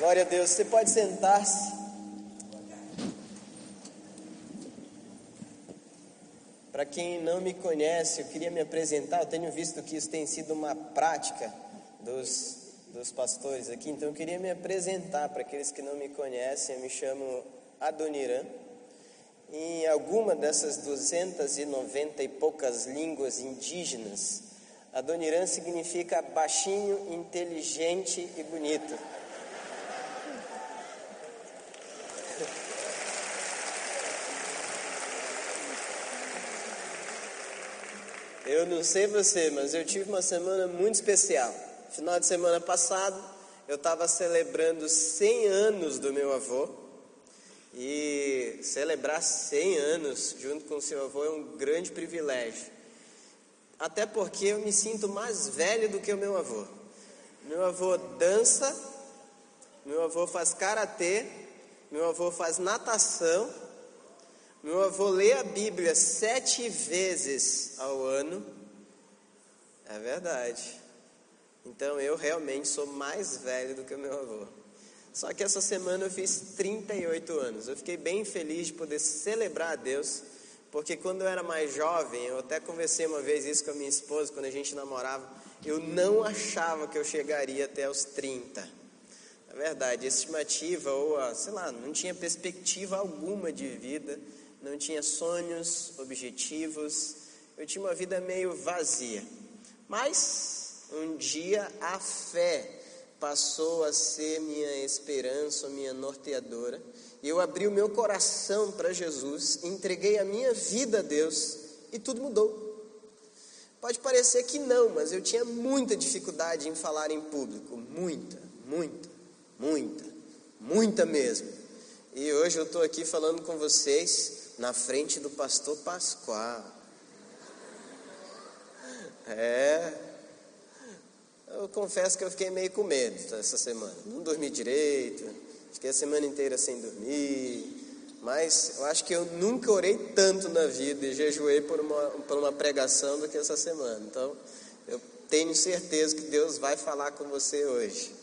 Glória a Deus. Você pode sentar-se. Para quem não me conhece, eu queria me apresentar. Eu tenho visto que isso tem sido uma prática dos, dos pastores aqui, então eu queria me apresentar para aqueles que não me conhecem. Eu me chamo Adoniran. Em alguma dessas 290 e poucas línguas indígenas, Adoniran significa baixinho, inteligente e bonito. Eu não sei você, mas eu tive uma semana muito especial. Final de semana passado, eu estava celebrando 100 anos do meu avô. E celebrar 100 anos junto com o seu avô é um grande privilégio. Até porque eu me sinto mais velho do que o meu avô. Meu avô dança, meu avô faz karatê, meu avô faz natação meu avô lê a Bíblia sete vezes ao ano. É verdade. Então eu realmente sou mais velho do que meu avô. Só que essa semana eu fiz 38 anos. Eu fiquei bem feliz de poder celebrar a Deus, porque quando eu era mais jovem, eu até conversei uma vez isso com a minha esposa, quando a gente namorava, eu não achava que eu chegaria até os 30. É verdade, estimativa ou, sei lá, não tinha perspectiva alguma de vida não tinha sonhos, objetivos, eu tinha uma vida meio vazia. Mas um dia a fé passou a ser minha esperança, minha norteadora, e eu abri o meu coração para Jesus, entreguei a minha vida a Deus e tudo mudou. Pode parecer que não, mas eu tinha muita dificuldade em falar em público, muita, muita, muita, muita mesmo. E hoje eu estou aqui falando com vocês na frente do pastor Pascoal. É. Eu confesso que eu fiquei meio com medo essa semana. Não dormi direito, fiquei a semana inteira sem dormir. Mas eu acho que eu nunca orei tanto na vida e jejuei por uma, por uma pregação do que essa semana. Então, eu tenho certeza que Deus vai falar com você hoje.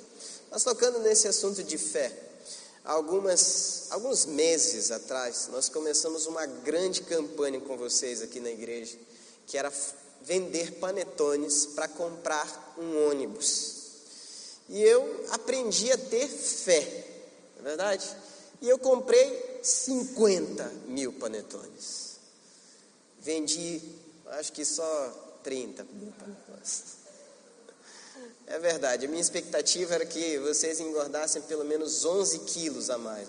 Mas tocando nesse assunto de fé, Algumas, alguns meses atrás, nós começamos uma grande campanha com vocês aqui na igreja, que era vender panetones para comprar um ônibus. E eu aprendi a ter fé, não é verdade? E eu comprei 50 mil panetones. Vendi, acho que só 30 mil panetones. É verdade, a minha expectativa era que vocês engordassem pelo menos 11 quilos a mais.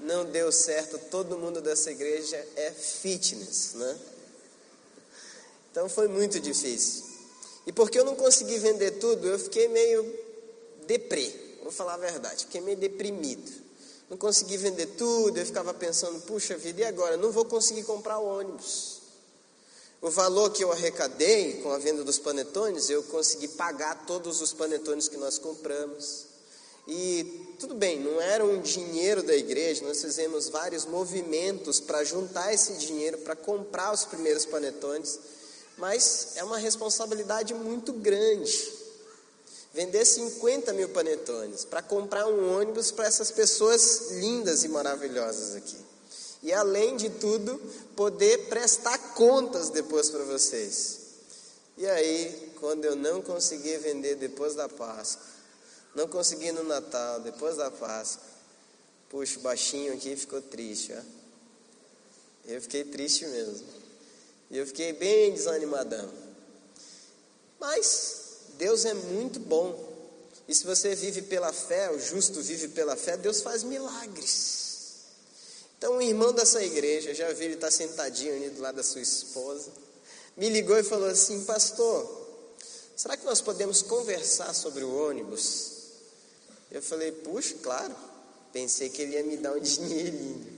Não deu certo, todo mundo dessa igreja é fitness, né? Então foi muito difícil. E porque eu não consegui vender tudo, eu fiquei meio deprê, vou falar a verdade, fiquei meio deprimido. Não consegui vender tudo, eu ficava pensando, puxa vida, e agora? Não vou conseguir comprar o ônibus. O valor que eu arrecadei com a venda dos panetones, eu consegui pagar todos os panetones que nós compramos. E tudo bem, não era um dinheiro da igreja, nós fizemos vários movimentos para juntar esse dinheiro para comprar os primeiros panetones, mas é uma responsabilidade muito grande. Vender 50 mil panetones para comprar um ônibus para essas pessoas lindas e maravilhosas aqui e além de tudo, poder prestar contas depois para vocês. E aí, quando eu não consegui vender depois da Páscoa, não consegui no Natal, depois da Páscoa, puxa, baixinho aqui ficou triste, ó. Eu fiquei triste mesmo. E eu fiquei bem desanimadão. Mas Deus é muito bom. E se você vive pela fé, o justo vive pela fé, Deus faz milagres. Então, um irmão dessa igreja, já vi ele estar tá sentadinho ali do lado da sua esposa, me ligou e falou assim: Pastor, será que nós podemos conversar sobre o ônibus? Eu falei: Puxa, claro. Pensei que ele ia me dar um dinheirinho.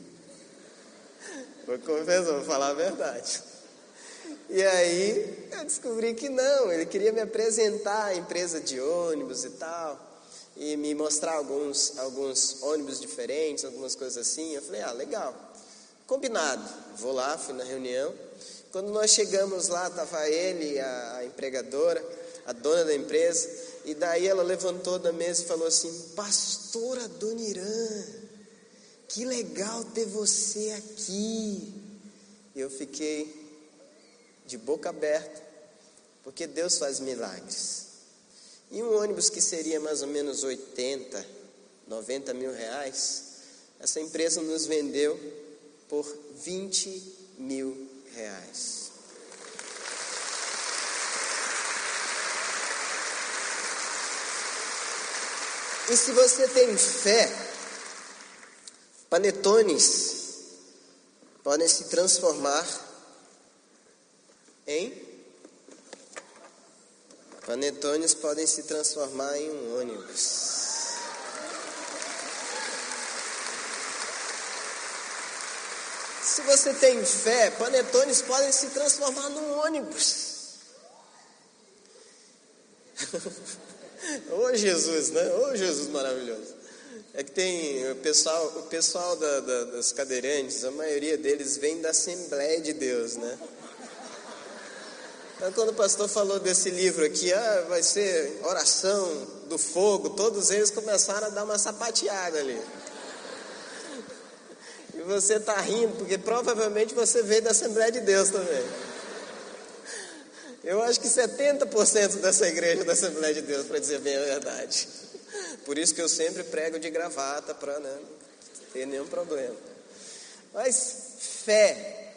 Vou confessar, vou falar a verdade. E aí eu descobri que não, ele queria me apresentar a empresa de ônibus e tal e me mostrar alguns, alguns ônibus diferentes, algumas coisas assim. Eu falei, ah, legal. Combinado. Vou lá, fui na reunião. Quando nós chegamos lá, estava ele, a, a empregadora, a dona da empresa. E daí ela levantou da mesa e falou assim: Pastora Dona Irã, que legal ter você aqui. Eu fiquei de boca aberta, porque Deus faz milagres. E um ônibus que seria mais ou menos 80, 90 mil reais, essa empresa nos vendeu por 20 mil reais. E se você tem fé, panetones podem se transformar em panetones podem se transformar em um ônibus. Se você tem fé, panetones podem se transformar num ônibus. Ô Jesus, né? Ô Jesus maravilhoso. É que tem o pessoal, o pessoal da, da, das cadeirantes, a maioria deles vem da Assembleia de Deus, né? Então, quando o pastor falou desse livro aqui, ah, vai ser oração do fogo, todos eles começaram a dar uma sapateada ali. E você está rindo, porque provavelmente você veio da Assembleia de Deus também. Eu acho que 70% dessa igreja é da Assembleia de Deus, para dizer bem a verdade. Por isso que eu sempre prego de gravata, para né, não ter nenhum problema. Mas fé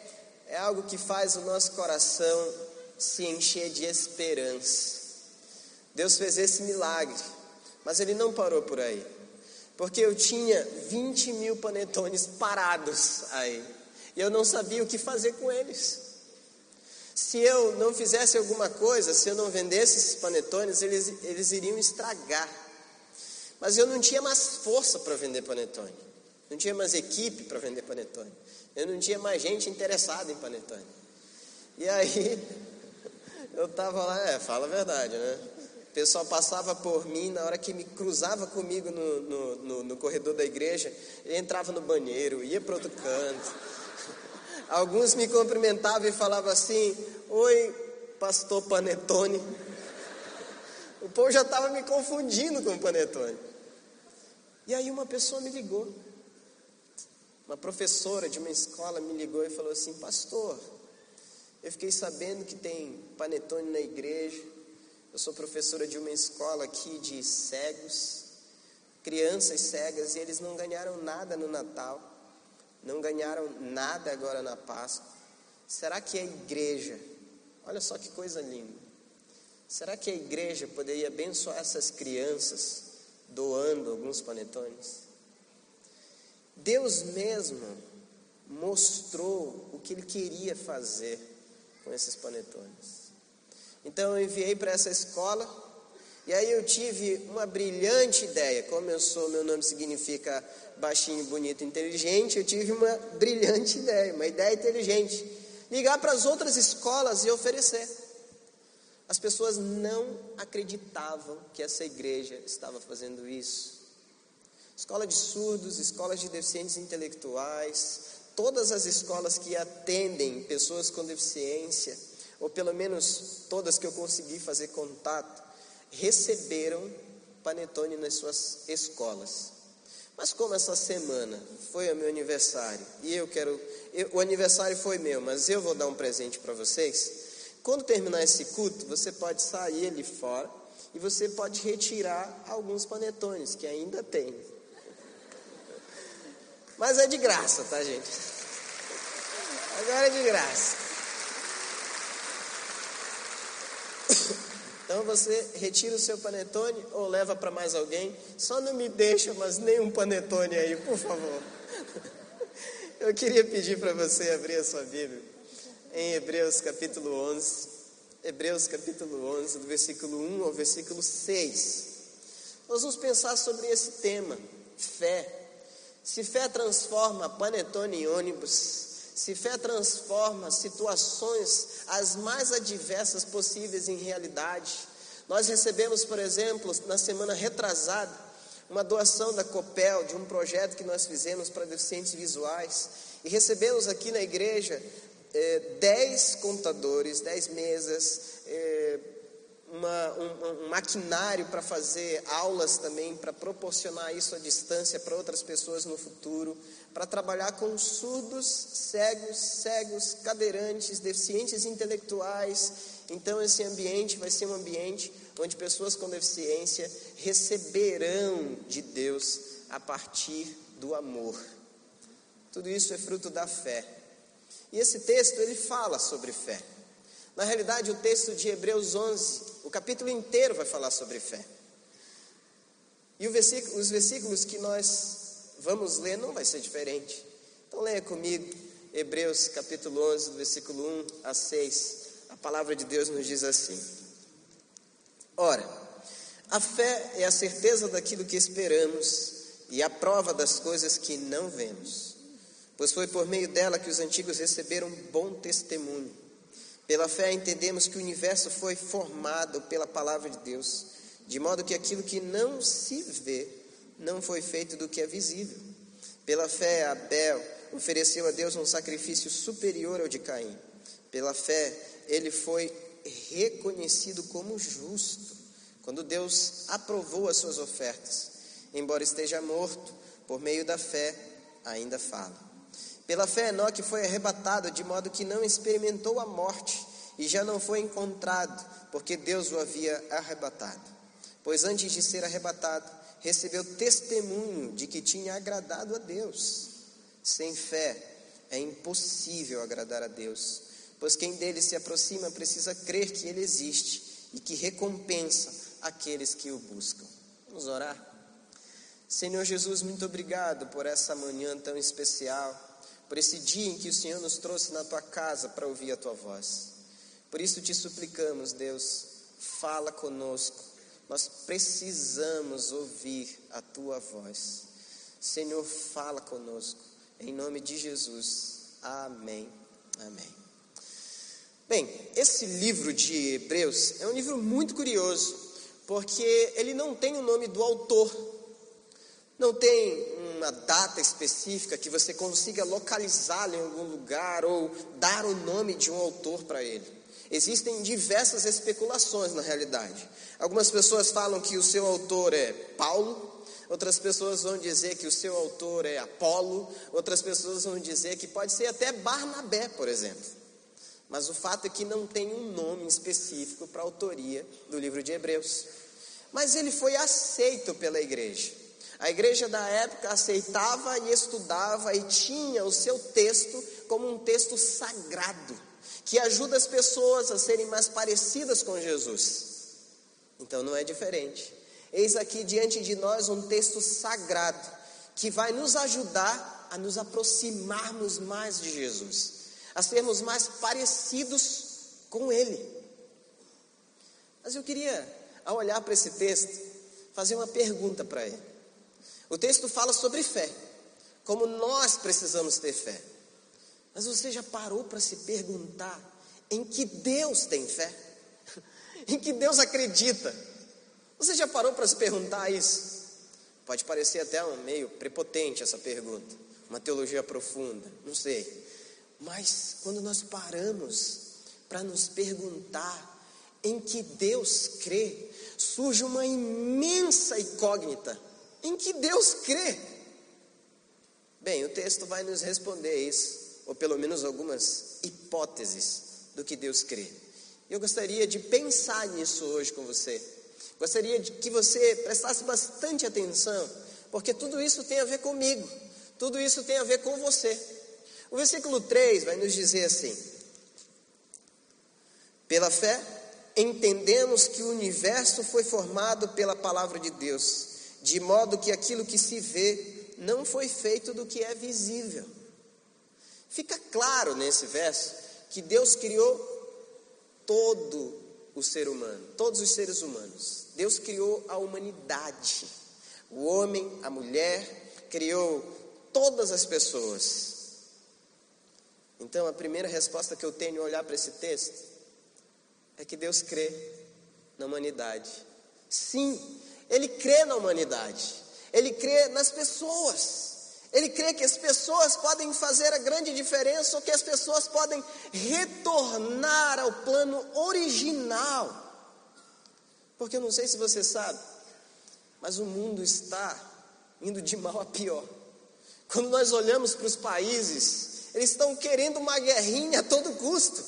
é algo que faz o nosso coração se encher de esperança. Deus fez esse milagre, mas ele não parou por aí, porque eu tinha 20 mil panetones parados aí, e eu não sabia o que fazer com eles. Se eu não fizesse alguma coisa, se eu não vendesse esses panetones, eles, eles iriam estragar. Mas eu não tinha mais força para vender panetone. Não tinha mais equipe para vender panetone. Eu não tinha mais gente interessada em panetone. E aí, eu estava lá, é, fala a verdade, né? O pessoal passava por mim, na hora que me cruzava comigo no, no, no, no corredor da igreja, entrava no banheiro, ia para outro canto. Alguns me cumprimentavam e falavam assim: Oi, pastor Panetone. O povo já estava me confundindo com o Panetone. E aí uma pessoa me ligou. Uma professora de uma escola me ligou e falou assim: Pastor, eu fiquei sabendo que tem panetone na igreja. Eu sou professora de uma escola aqui de cegos, crianças cegas, e eles não ganharam nada no Natal não ganharam nada agora na Páscoa. Será que a igreja, olha só que coisa linda, será que a igreja poderia abençoar essas crianças doando alguns panetones? Deus mesmo mostrou o que ele queria fazer com esses panetones. Então eu enviei para essa escola e aí eu tive uma brilhante ideia, como eu sou, meu nome significa baixinho, bonito, inteligente, eu tive uma brilhante ideia, uma ideia inteligente. Ligar para as outras escolas e oferecer. As pessoas não acreditavam que essa igreja estava fazendo isso. Escola de surdos, escolas de deficientes intelectuais, todas as escolas que atendem pessoas com deficiência, ou pelo menos todas que eu consegui fazer contato, receberam panetone nas suas escolas. Mas como essa semana foi o meu aniversário e eu quero, eu, o aniversário foi meu, mas eu vou dar um presente para vocês. Quando terminar esse culto, você pode sair ali fora e você pode retirar alguns panetones que ainda tem. Mas é de graça, tá, gente? Agora é de graça. Então você retira o seu panetone ou leva para mais alguém. Só não me deixa mais nenhum panetone aí, por favor. Eu queria pedir para você abrir a sua Bíblia em Hebreus capítulo 11. Hebreus capítulo 11, do versículo 1 ao versículo 6. Nós vamos pensar sobre esse tema, fé. Se fé transforma panetone em ônibus, se fé transforma situações as mais adversas possíveis em realidade. Nós recebemos, por exemplo, na semana retrasada, uma doação da Copel de um projeto que nós fizemos para deficientes visuais. E recebemos aqui na igreja eh, dez contadores, dez mesas, eh, uma, um, um maquinário para fazer aulas também, para proporcionar isso à distância para outras pessoas no futuro, para trabalhar com surdos, cegos, cegos, cadeirantes, deficientes intelectuais. Então, esse ambiente vai ser um ambiente onde pessoas com deficiência receberão de Deus a partir do amor. Tudo isso é fruto da fé. E esse texto ele fala sobre fé. Na realidade, o texto de Hebreus 11, o capítulo inteiro vai falar sobre fé. E versículo, os versículos que nós vamos ler não vai ser diferente. Então leia comigo Hebreus capítulo 11, do versículo 1 a 6. A palavra de Deus nos diz assim: Ora, a fé é a certeza daquilo que esperamos e a prova das coisas que não vemos. Pois foi por meio dela que os antigos receberam bom testemunho. Pela fé entendemos que o universo foi formado pela palavra de Deus, de modo que aquilo que não se vê não foi feito do que é visível. Pela fé, Abel ofereceu a Deus um sacrifício superior ao de Caim. Pela fé, ele foi reconhecido como justo, quando Deus aprovou as suas ofertas. Embora esteja morto, por meio da fé, ainda fala. Pela fé, Enoque foi arrebatado de modo que não experimentou a morte e já não foi encontrado, porque Deus o havia arrebatado. Pois antes de ser arrebatado, recebeu testemunho de que tinha agradado a Deus. Sem fé é impossível agradar a Deus, pois quem dele se aproxima precisa crer que ele existe e que recompensa aqueles que o buscam. Vamos orar? Senhor Jesus, muito obrigado por essa manhã tão especial por esse dia em que o Senhor nos trouxe na tua casa para ouvir a tua voz. Por isso te suplicamos, Deus, fala conosco. Nós precisamos ouvir a tua voz. Senhor, fala conosco. Em nome de Jesus. Amém. Amém. Bem, esse livro de Hebreus é um livro muito curioso, porque ele não tem o nome do autor, não tem uma data específica que você consiga localizá-lo em algum lugar ou dar o nome de um autor para ele. Existem diversas especulações na realidade. Algumas pessoas falam que o seu autor é Paulo, outras pessoas vão dizer que o seu autor é Apolo, outras pessoas vão dizer que pode ser até Barnabé, por exemplo. Mas o fato é que não tem um nome específico para a autoria do livro de Hebreus. Mas ele foi aceito pela igreja. A igreja da época aceitava e estudava e tinha o seu texto como um texto sagrado, que ajuda as pessoas a serem mais parecidas com Jesus. Então não é diferente. Eis aqui diante de nós um texto sagrado que vai nos ajudar a nos aproximarmos mais de Jesus, a sermos mais parecidos com Ele. Mas eu queria, ao olhar para esse texto, fazer uma pergunta para ele. O texto fala sobre fé, como nós precisamos ter fé. Mas você já parou para se perguntar em que Deus tem fé? em que Deus acredita? Você já parou para se perguntar isso? Pode parecer até um meio prepotente essa pergunta, uma teologia profunda, não sei. Mas quando nós paramos para nos perguntar em que Deus crê, surge uma imensa incógnita em que Deus crê? Bem, o texto vai nos responder isso, ou pelo menos algumas hipóteses do que Deus crê. Eu gostaria de pensar nisso hoje com você. Gostaria de que você prestasse bastante atenção, porque tudo isso tem a ver comigo, tudo isso tem a ver com você. O versículo 3 vai nos dizer assim: Pela fé, entendemos que o universo foi formado pela palavra de Deus de modo que aquilo que se vê não foi feito do que é visível. Fica claro nesse verso que Deus criou todo o ser humano, todos os seres humanos. Deus criou a humanidade, o homem, a mulher, criou todas as pessoas. Então, a primeira resposta que eu tenho ao olhar para esse texto é que Deus crê na humanidade. Sim, ele crê na humanidade, ele crê nas pessoas. Ele crê que as pessoas podem fazer a grande diferença, ou que as pessoas podem retornar ao plano original Porque eu não sei se você sabe, mas o mundo está indo de mal a pior. Quando nós olhamos para os países, eles estão querendo uma guerrinha a todo custo.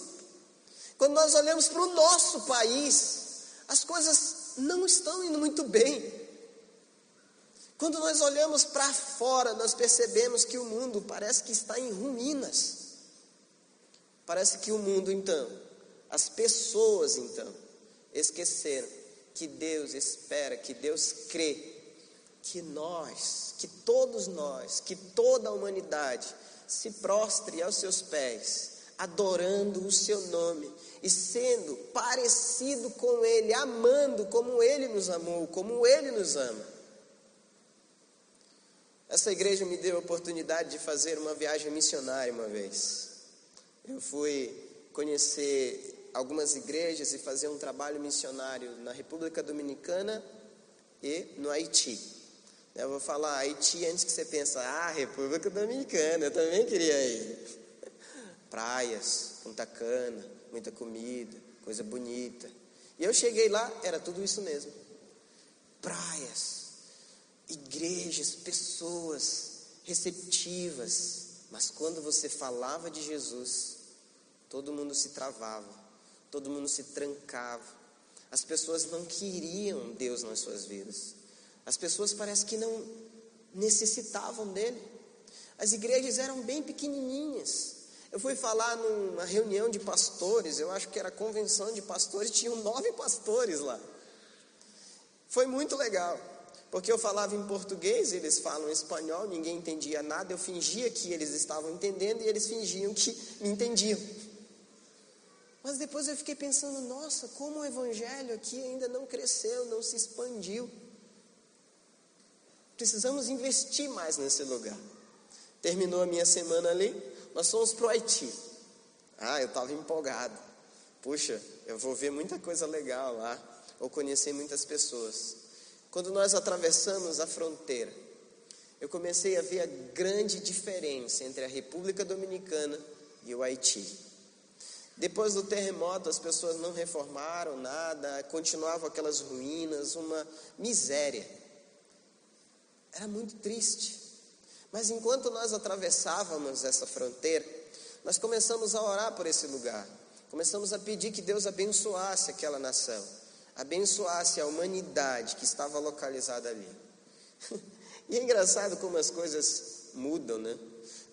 Quando nós olhamos para o nosso país, as coisas não estão indo muito bem. Quando nós olhamos para fora, nós percebemos que o mundo parece que está em ruínas. Parece que o mundo, então, as pessoas, então, esqueceram que Deus espera, que Deus crê que nós, que todos nós, que toda a humanidade se prostre aos seus pés, adorando o seu nome e sendo parecido com Ele, amando como Ele nos amou, como Ele nos ama. Essa igreja me deu a oportunidade de fazer uma viagem missionária uma vez. Eu fui conhecer algumas igrejas e fazer um trabalho missionário na República Dominicana e no Haiti. Eu vou falar Haiti antes que você pense, ah, República Dominicana, eu também queria ir. Praias, Punta Cana, muita comida, coisa bonita. E eu cheguei lá, era tudo isso mesmo. Praias, igrejas, pessoas receptivas. Mas quando você falava de Jesus, todo mundo se travava, todo mundo se trancava. As pessoas não queriam Deus nas suas vidas. As pessoas parece que não necessitavam dele. As igrejas eram bem pequenininhas. Eu fui falar numa reunião de pastores, eu acho que era convenção de pastores, tinham nove pastores lá. Foi muito legal, porque eu falava em português, eles falam espanhol, ninguém entendia nada, eu fingia que eles estavam entendendo e eles fingiam que me entendiam. Mas depois eu fiquei pensando, nossa, como o evangelho aqui ainda não cresceu, não se expandiu. Precisamos investir mais nesse lugar. Terminou a minha semana ali, nós fomos para o Haiti. Ah, eu estava empolgado. Puxa, eu vou ver muita coisa legal lá, vou conhecer muitas pessoas. Quando nós atravessamos a fronteira, eu comecei a ver a grande diferença entre a República Dominicana e o Haiti. Depois do terremoto, as pessoas não reformaram nada, continuavam aquelas ruínas, uma miséria. Era muito triste. Mas enquanto nós atravessávamos essa fronteira, nós começamos a orar por esse lugar. Começamos a pedir que Deus abençoasse aquela nação, abençoasse a humanidade que estava localizada ali. e é engraçado como as coisas mudam, né?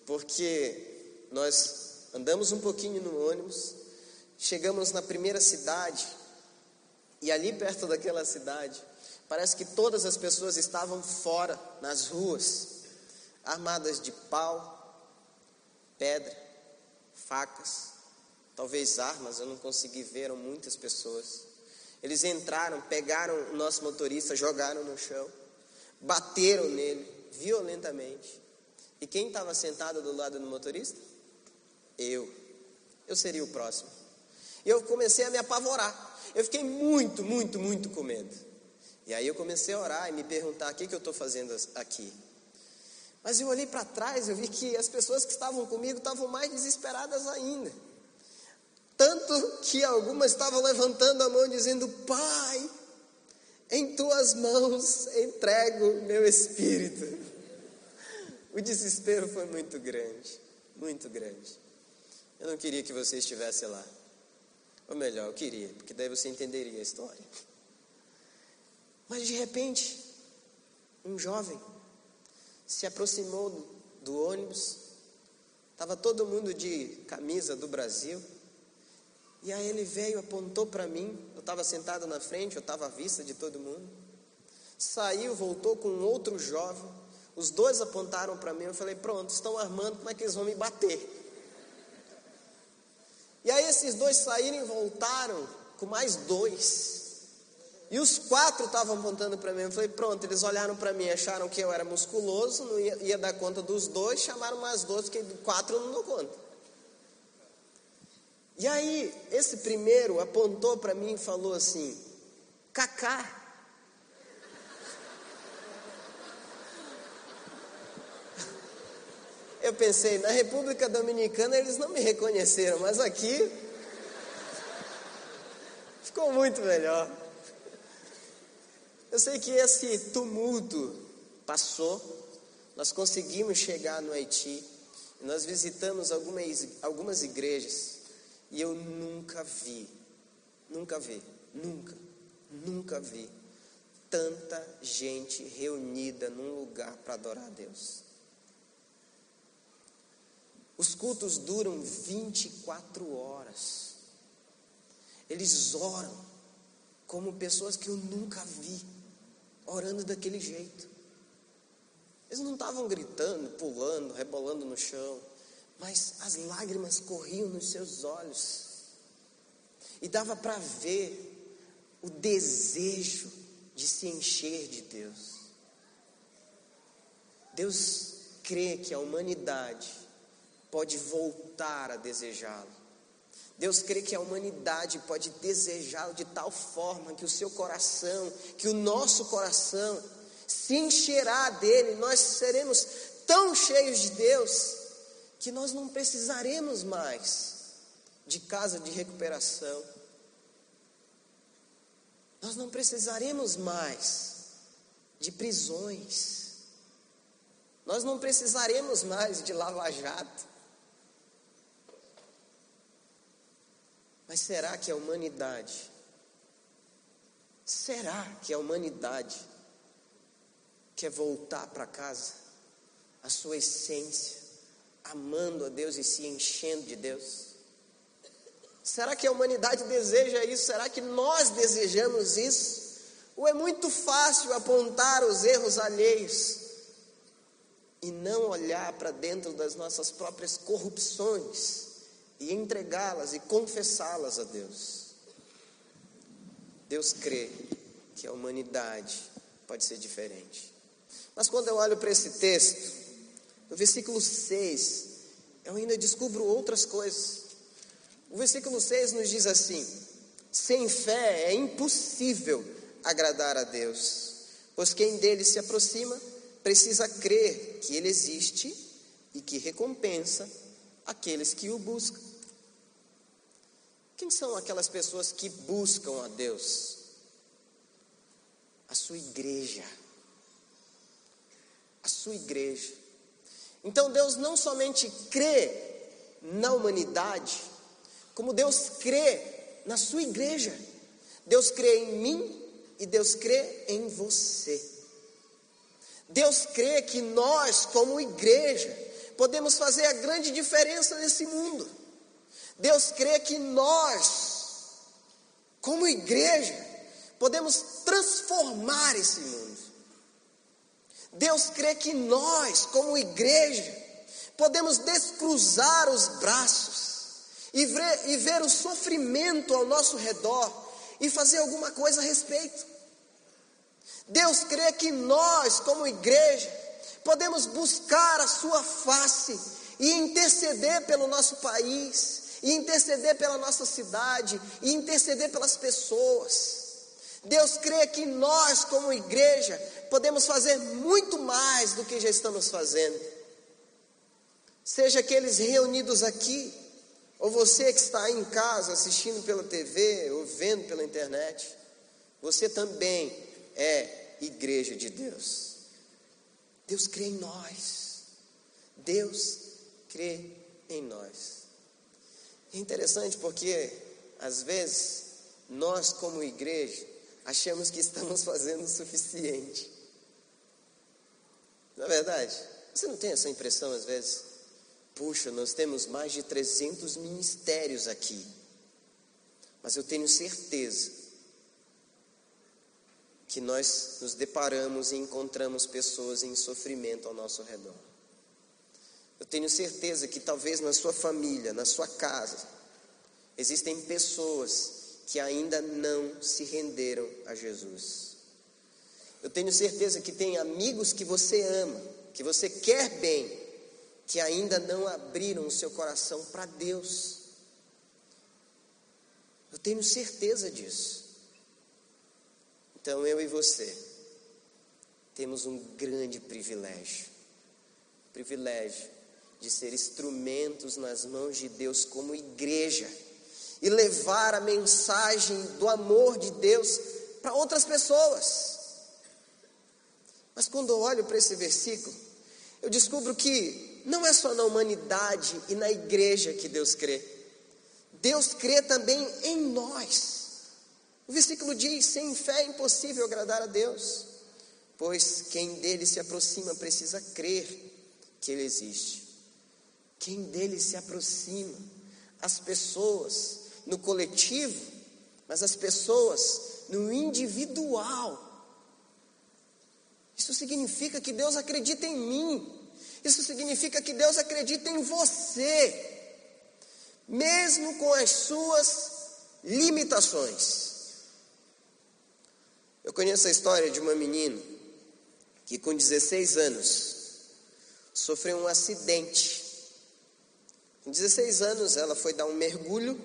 Porque nós andamos um pouquinho no ônibus, chegamos na primeira cidade, e ali perto daquela cidade, parece que todas as pessoas estavam fora, nas ruas, armadas de pau, pedra, facas, talvez armas, eu não consegui ver, eram muitas pessoas. Eles entraram, pegaram o nosso motorista, jogaram no chão, bateram nele violentamente. E quem estava sentado do lado do motorista? Eu. Eu seria o próximo. E eu comecei a me apavorar. Eu fiquei muito, muito, muito com medo. E aí eu comecei a orar e me perguntar: o que, que eu estou fazendo aqui? Mas eu olhei para trás, eu vi que as pessoas que estavam comigo estavam mais desesperadas ainda. Tanto que algumas estavam levantando a mão dizendo: Pai, em tuas mãos entrego meu espírito. O desespero foi muito grande, muito grande. Eu não queria que você estivesse lá. Ou melhor, eu queria, porque daí você entenderia a história. Mas de repente, um jovem se aproximou do, ônibus, estava todo mundo de camisa do Brasil, e aí ele veio, apontou para mim, eu estava sentado na frente, eu estava à vista de todo mundo, saiu, voltou com outro jovem, os dois apontaram para mim, eu falei, pronto, estão armando, como é que eles vão me bater? E aí esses dois saíram e voltaram com mais dois. E os quatro estavam apontando para mim. Eu falei, pronto, eles olharam para mim, acharam que eu era musculoso, não ia, ia, dar conta dos dois, chamaram mais dois, porque quatro não dou conta. E aí, esse primeiro apontou para mim e falou assim: Cacá. Eu pensei, na República Dominicana eles não me reconheceram, mas aqui ficou muito melhor. Eu sei que esse tumulto passou, nós conseguimos chegar no Haiti, nós visitamos algumas, algumas igrejas e eu nunca vi, nunca vi, nunca, nunca vi tanta gente reunida num lugar para adorar a Deus. Os cultos duram 24 horas. Eles oram como pessoas que eu nunca vi, orando daquele jeito. Eles não estavam gritando, pulando, rebolando no chão, mas as lágrimas corriam nos seus olhos. E dava para ver o desejo de se encher de Deus. Deus crê que a humanidade pode voltar a desejá-lo. Deus crê que a humanidade pode desejá-lo de tal forma que o seu coração, que o nosso coração, se encherá dele, nós seremos tão cheios de Deus que nós não precisaremos mais de casa de recuperação. Nós não precisaremos mais de prisões. Nós não precisaremos mais de lava-jato. Mas será que a humanidade, será que a humanidade quer voltar para casa, a sua essência, amando a Deus e se enchendo de Deus? Será que a humanidade deseja isso? Será que nós desejamos isso? Ou é muito fácil apontar os erros alheios e não olhar para dentro das nossas próprias corrupções e entregá-las e confessá-las a Deus? Deus crê que a humanidade pode ser diferente. Mas quando eu olho para esse texto, no versículo 6, eu ainda descubro outras coisas. O versículo 6 nos diz assim: sem fé é impossível agradar a Deus, pois quem dele se aproxima precisa crer que ele existe e que recompensa aqueles que o buscam. Quem são aquelas pessoas que buscam a Deus? A sua igreja a sua igreja. Então Deus não somente crê na humanidade, como Deus crê na sua igreja. Deus crê em mim e Deus crê em você. Deus crê que nós, como igreja, podemos fazer a grande diferença nesse mundo. Deus crê que nós, como igreja, podemos transformar esse mundo. Deus crê que nós, como igreja, podemos descruzar os braços e ver, e ver o sofrimento ao nosso redor e fazer alguma coisa a respeito. Deus crê que nós, como igreja, podemos buscar a Sua face e interceder pelo nosso país, e interceder pela nossa cidade, e interceder pelas pessoas. Deus crê que nós, como igreja, podemos fazer muito mais do que já estamos fazendo. Seja aqueles reunidos aqui, ou você que está em casa assistindo pela TV ou vendo pela internet, você também é igreja de Deus. Deus crê em nós. Deus crê em nós. É interessante porque, às vezes, nós, como igreja, achamos que estamos fazendo o suficiente. Na é verdade, você não tem essa impressão às vezes? Puxa, nós temos mais de 300 ministérios aqui, mas eu tenho certeza que nós nos deparamos e encontramos pessoas em sofrimento ao nosso redor. Eu tenho certeza que talvez na sua família, na sua casa, existem pessoas que ainda não se renderam a Jesus. Eu tenho certeza que tem amigos que você ama, que você quer bem, que ainda não abriram o seu coração para Deus. Eu tenho certeza disso. Então eu e você temos um grande privilégio privilégio de ser instrumentos nas mãos de Deus como igreja e levar a mensagem do amor de Deus para outras pessoas. Mas quando eu olho para esse versículo, eu descubro que não é só na humanidade e na igreja que Deus crê. Deus crê também em nós. O versículo diz: sem fé é impossível agradar a Deus, pois quem dele se aproxima precisa crer que ele existe. Quem dele se aproxima, as pessoas no coletivo, mas as pessoas no individual. Isso significa que Deus acredita em mim. Isso significa que Deus acredita em você, mesmo com as suas limitações. Eu conheço a história de uma menina que, com 16 anos, sofreu um acidente. Com 16 anos, ela foi dar um mergulho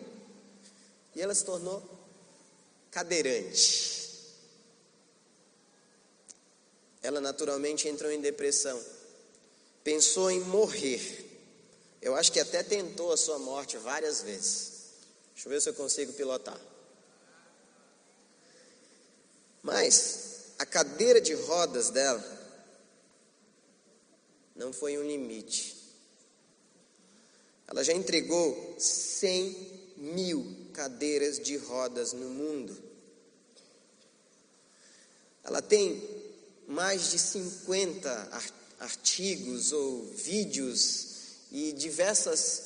e ela se tornou cadeirante. Ela naturalmente entrou em depressão, pensou em morrer. Eu acho que até tentou a sua morte várias vezes. Deixa eu ver se eu consigo pilotar. Mas a cadeira de rodas dela não foi um limite. Ela já entregou 100 mil cadeiras de rodas no mundo. Ela tem mais de 50 artigos ou vídeos e diversas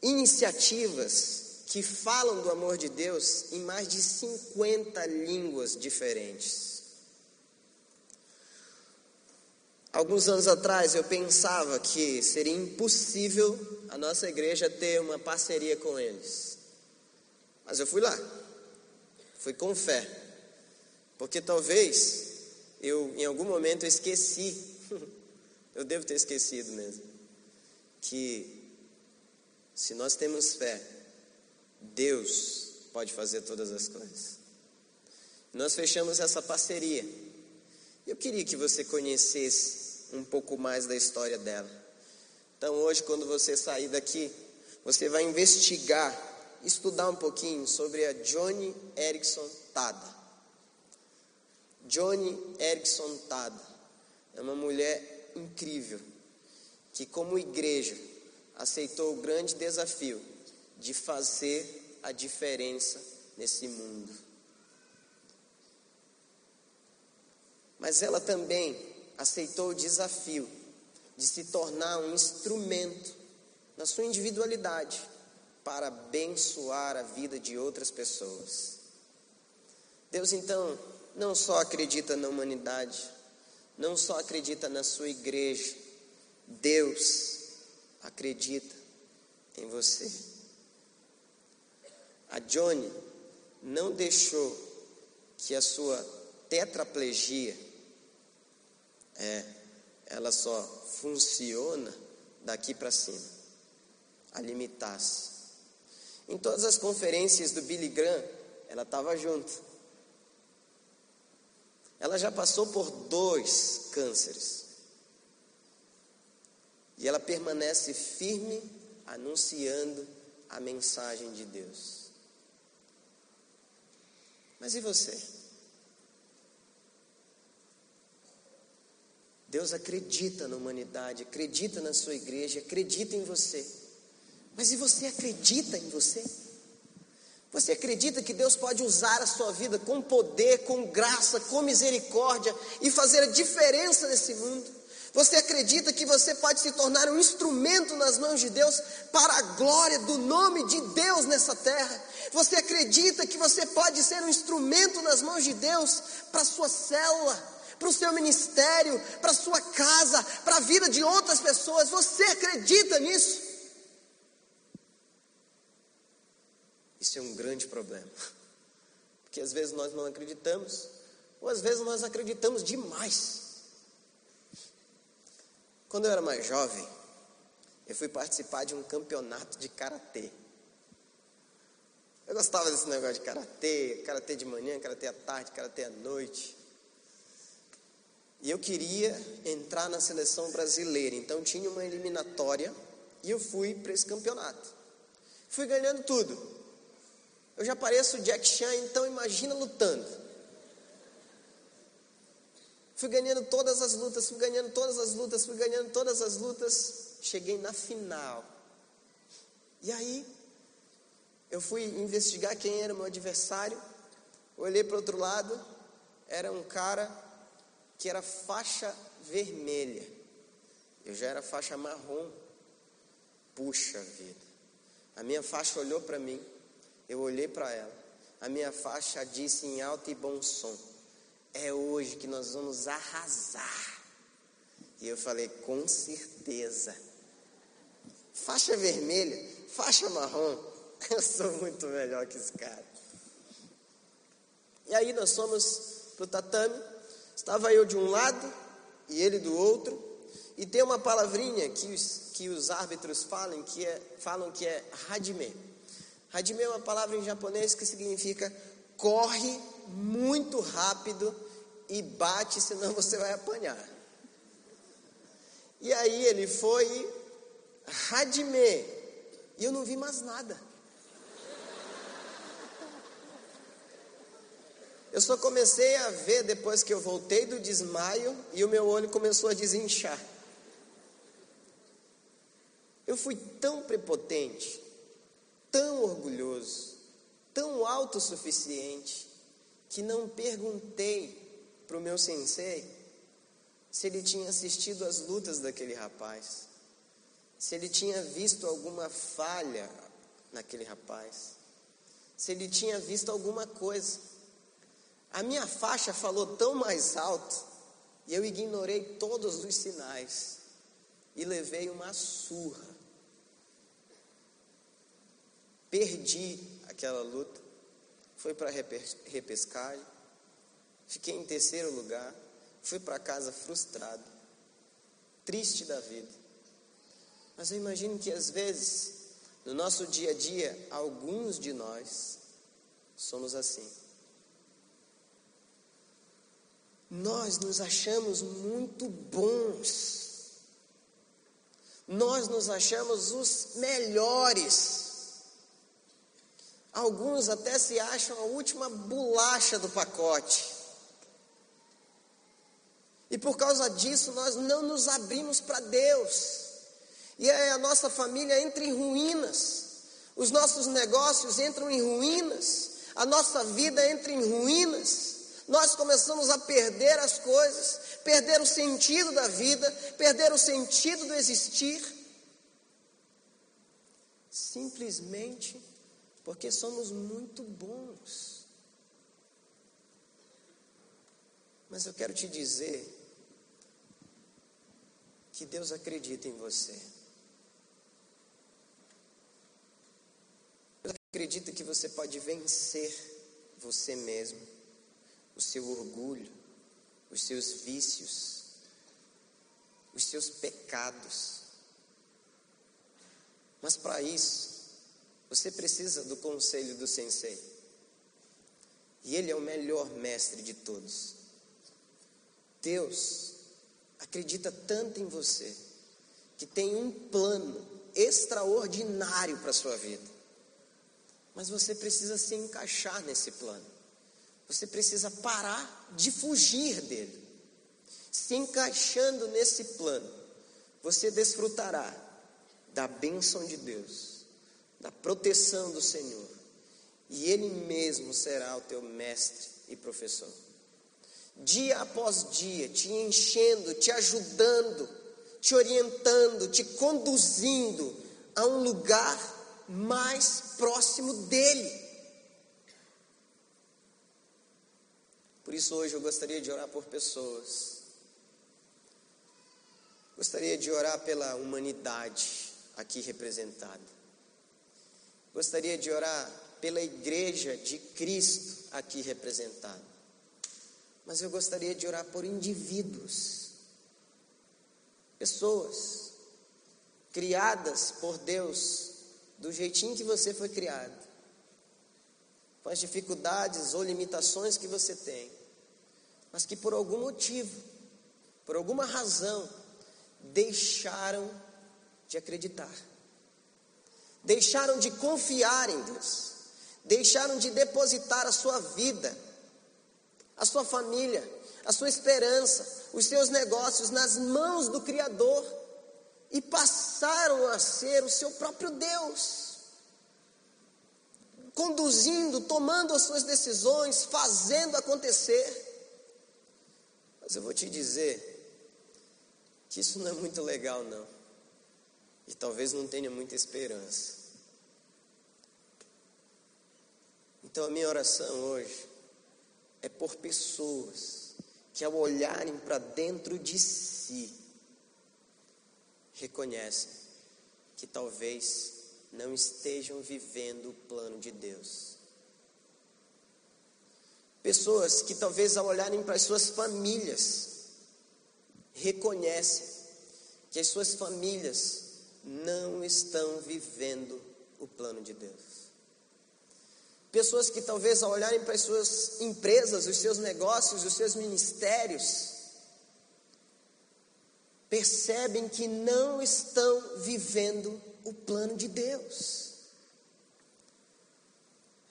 iniciativas que falam do amor de Deus em mais de 50 línguas diferentes. Alguns anos atrás eu pensava que seria impossível a nossa igreja ter uma parceria com eles. Mas eu fui lá, fui com fé, porque talvez eu em algum momento esqueci, eu devo ter esquecido mesmo, que se nós temos fé, Deus pode fazer todas as coisas. Nós fechamos essa parceria. Eu queria que você conhecesse um pouco mais da história dela. Então, hoje, quando você sair daqui, você vai investigar, estudar um pouquinho sobre a Johnny Erickson Tada. Johnny Erickson Tada é uma mulher incrível que, como igreja, aceitou o grande desafio de fazer a diferença nesse mundo. Mas ela também aceitou o desafio de se tornar um instrumento na sua individualidade para abençoar a vida de outras pessoas. Deus então não só acredita na humanidade, não só acredita na sua igreja, Deus acredita em você. A Johnny não deixou que a sua tetraplegia, é, ela só funciona daqui para cima, a limitasse. Em todas as conferências do Billy Graham, ela estava junto. Ela já passou por dois cânceres. E ela permanece firme anunciando a mensagem de Deus. Mas e você? Deus acredita na humanidade, acredita na sua igreja, acredita em você. Mas e você acredita em você? Você acredita que Deus pode usar a sua vida com poder, com graça, com misericórdia e fazer a diferença nesse mundo? Você acredita que você pode se tornar um instrumento nas mãos de Deus para a glória do nome de Deus nessa terra? Você acredita que você pode ser um instrumento nas mãos de Deus para a sua célula, para o seu ministério, para a sua casa, para a vida de outras pessoas? Você acredita nisso? Isso é um grande problema, porque às vezes nós não acreditamos, ou às vezes nós acreditamos demais. Quando eu era mais jovem, eu fui participar de um campeonato de karatê. Eu gostava desse negócio de karatê, karatê de manhã, karatê à tarde, karatê à noite. E eu queria entrar na seleção brasileira, então tinha uma eliminatória e eu fui para esse campeonato. Fui ganhando tudo. Eu já pareço Jack Chan, então imagina lutando. Fui ganhando todas as lutas, fui ganhando todas as lutas, fui ganhando todas as lutas. Cheguei na final. E aí, eu fui investigar quem era o meu adversário. Olhei para o outro lado, era um cara que era faixa vermelha. Eu já era faixa marrom. Puxa vida. A minha faixa olhou para mim, eu olhei para ela. A minha faixa disse em alto e bom som: É hoje que nós vamos arrasar. E eu falei: Com certeza. Faixa vermelha, faixa marrom, eu sou muito melhor que esse cara. E aí nós fomos para o tatame, estava eu de um lado e ele do outro, e tem uma palavrinha que os, que os árbitros falam que é, falam que é hajime. Hajime é uma palavra em japonês que significa corre muito rápido e bate, senão você vai apanhar. E aí ele foi hajime, e eu não vi mais nada. Eu só comecei a ver depois que eu voltei do desmaio e o meu olho começou a desinchar. Eu fui tão prepotente, tão orgulhoso, tão autossuficiente, que não perguntei para o meu sensei se ele tinha assistido às lutas daquele rapaz, se ele tinha visto alguma falha naquele rapaz, se ele tinha visto alguma coisa. A minha faixa falou tão mais alto e eu ignorei todos os sinais e levei uma surra. Perdi aquela luta, fui para repescagem, fiquei em terceiro lugar, fui para casa frustrado, triste da vida. Mas eu imagino que às vezes, no nosso dia a dia, alguns de nós somos assim. Nós nos achamos muito bons. Nós nos achamos os melhores. Alguns até se acham a última bolacha do pacote. E por causa disso nós não nos abrimos para Deus. E aí a nossa família entra em ruínas. Os nossos negócios entram em ruínas. A nossa vida entra em ruínas nós começamos a perder as coisas, perder o sentido da vida, perder o sentido do existir, simplesmente porque somos muito bons. Mas eu quero te dizer que Deus acredita em você. Deus acredita que você pode vencer você mesmo o seu orgulho, os seus vícios, os seus pecados. Mas para isso, você precisa do conselho do Sensei. E ele é o melhor mestre de todos. Deus acredita tanto em você que tem um plano extraordinário para a sua vida. Mas você precisa se encaixar nesse plano. Você precisa parar de fugir dele. Se encaixando nesse plano, você desfrutará da bênção de Deus, da proteção do Senhor, e Ele mesmo será o teu mestre e professor. Dia após dia, te enchendo, te ajudando, te orientando, te conduzindo a um lugar mais próximo dEle. Por isso, hoje eu gostaria de orar por pessoas. Gostaria de orar pela humanidade aqui representada. Gostaria de orar pela igreja de Cristo aqui representada. Mas eu gostaria de orar por indivíduos, pessoas criadas por Deus do jeitinho que você foi criado, com as dificuldades ou limitações que você tem mas que por algum motivo, por alguma razão, deixaram de acreditar, deixaram de confiar em Deus, deixaram de depositar a sua vida, a sua família, a sua esperança, os seus negócios nas mãos do Criador e passaram a ser o seu próprio Deus, conduzindo, tomando as suas decisões, fazendo acontecer. Mas eu vou te dizer que isso não é muito legal, não, e talvez não tenha muita esperança. Então a minha oração hoje é por pessoas que ao olharem para dentro de si, reconhecem que talvez não estejam vivendo o plano de Deus. Pessoas que talvez ao olharem para as suas famílias, reconhecem que as suas famílias não estão vivendo o plano de Deus. Pessoas que talvez ao olharem para as suas empresas, os seus negócios, os seus ministérios, percebem que não estão vivendo o plano de Deus.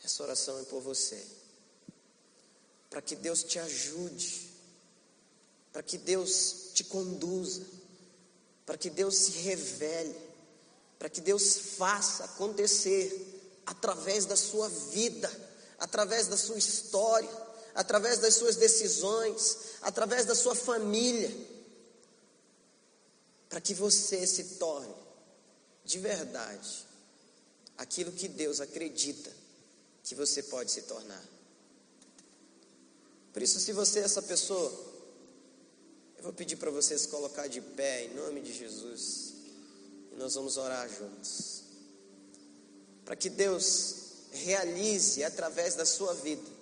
Essa oração é por você, para que Deus te ajude, para que Deus te conduza, para que Deus se revele, para que Deus faça acontecer através da sua vida, através da sua história, através das suas decisões, através da sua família, para que você se torne de verdade aquilo que Deus acredita que você pode se tornar. Por isso, se você é essa pessoa, eu vou pedir para você se colocar de pé em nome de Jesus. E nós vamos orar juntos. Para que Deus realize através da sua vida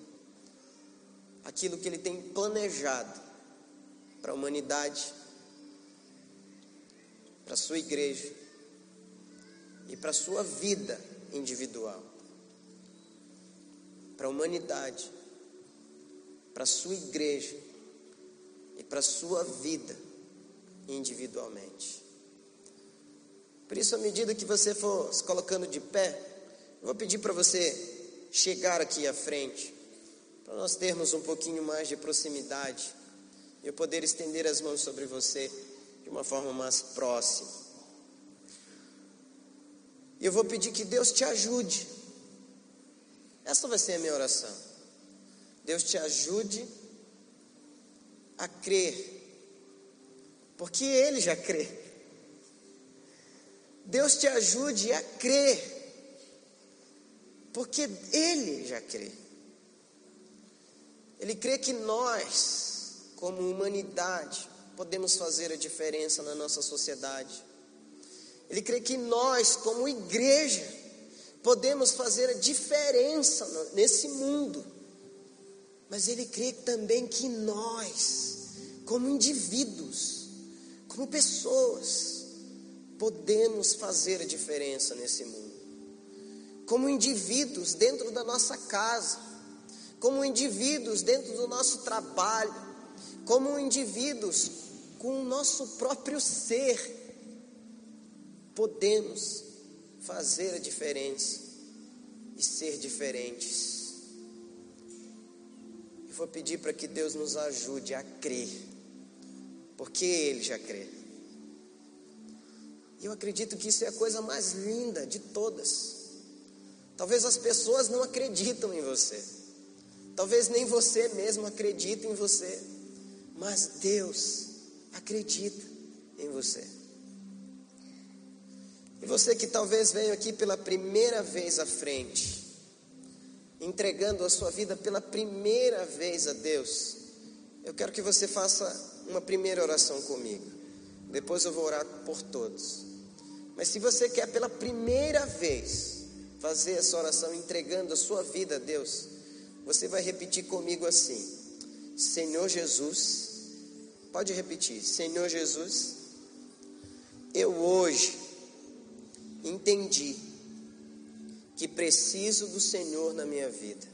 aquilo que Ele tem planejado para a humanidade, para a sua igreja e para a sua vida individual, para a humanidade, para a sua igreja e para a sua vida individualmente. Por isso, à medida que você for se colocando de pé, eu vou pedir para você chegar aqui à frente, para nós termos um pouquinho mais de proximidade e eu poder estender as mãos sobre você de uma forma mais próxima. E eu vou pedir que Deus te ajude. Essa vai ser a minha oração. Deus te ajude a crer, porque Ele já crê. Deus te ajude a crer porque ele já crê. Ele crê que nós, como humanidade, podemos fazer a diferença na nossa sociedade. Ele crê que nós, como igreja, podemos fazer a diferença nesse mundo. Mas ele crê também que nós, como indivíduos, como pessoas, podemos fazer a diferença nesse mundo como indivíduos dentro da nossa casa, como indivíduos dentro do nosso trabalho, como indivíduos com o nosso próprio ser, podemos fazer a diferença e ser diferentes. Vou pedir para que Deus nos ajude a crer, porque Ele já crê. E eu acredito que isso é a coisa mais linda de todas. Talvez as pessoas não acreditam em você. Talvez nem você mesmo acredite em você. Mas Deus acredita em você. E você que talvez veio aqui pela primeira vez à frente, entregando a sua vida pela primeira vez a Deus, eu quero que você faça uma primeira oração comigo. Depois eu vou orar por todos. Mas se você quer pela primeira vez, fazer essa oração entregando a sua vida a Deus, você vai repetir comigo assim: Senhor Jesus, pode repetir, Senhor Jesus, eu hoje entendi que preciso do Senhor na minha vida.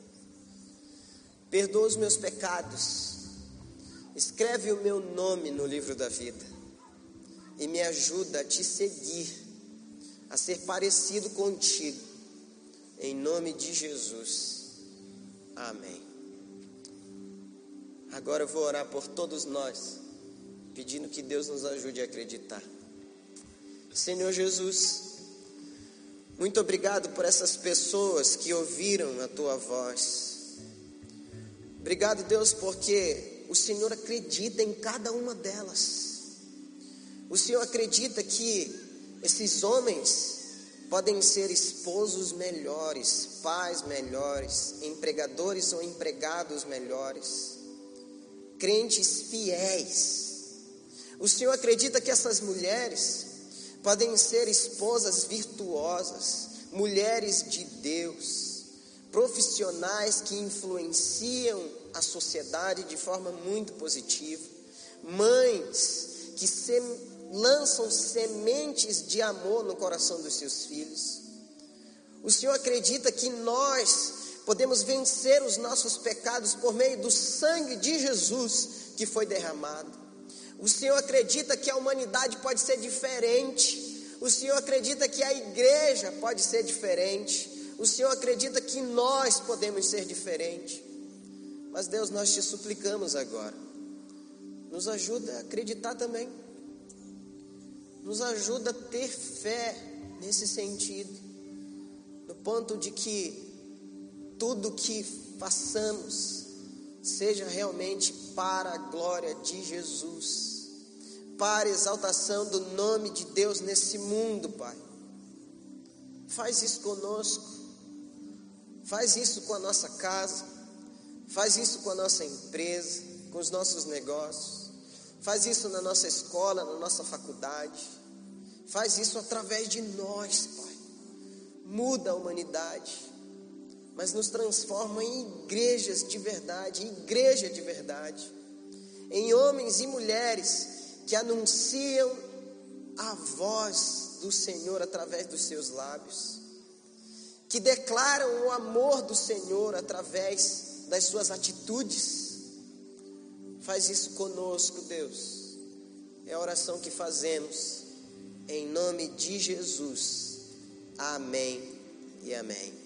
Perdoa os meus pecados, escreve o meu nome no livro da vida e me ajuda a te seguir, a ser parecido contigo em nome de Jesus. Amém. Agora eu vou orar por todos nós, pedindo que Deus nos ajude a acreditar. Senhor Jesus, muito obrigado por essas pessoas que ouviram a tua voz. Obrigado, Deus, porque o Senhor acredita em cada uma delas. O Senhor acredita que esses homens podem ser esposos melhores, pais melhores, empregadores ou empregados melhores, crentes fiéis. O Senhor acredita que essas mulheres podem ser esposas virtuosas, mulheres de Deus, profissionais que influenciam a sociedade de forma muito positiva, mães que se lançam sementes de amor no coração dos seus filhos. O Senhor acredita que nós podemos vencer os nossos pecados por meio do sangue de Jesus que foi derramado. O Senhor acredita que a humanidade pode ser diferente. O Senhor acredita que a igreja pode ser diferente. O Senhor acredita que nós podemos ser diferentes. Mas Deus, nós te suplicamos agora. Nos ajuda a acreditar também nos ajuda a ter fé nesse sentido, no ponto de que tudo que façamos seja realmente para a glória de Jesus, para a exaltação do nome de Deus nesse mundo, Pai. Faz isso conosco, faz isso com a nossa casa, faz isso com a nossa empresa, com os nossos negócios. Faz isso na nossa escola, na nossa faculdade. Faz isso através de nós, Pai. Muda a humanidade, mas nos transforma em igrejas de verdade, igreja de verdade, em homens e mulheres que anunciam a voz do Senhor através dos seus lábios, que declaram o amor do Senhor através das suas atitudes Faz isso conosco, Deus. É a oração que fazemos. Em nome de Jesus. Amém e amém.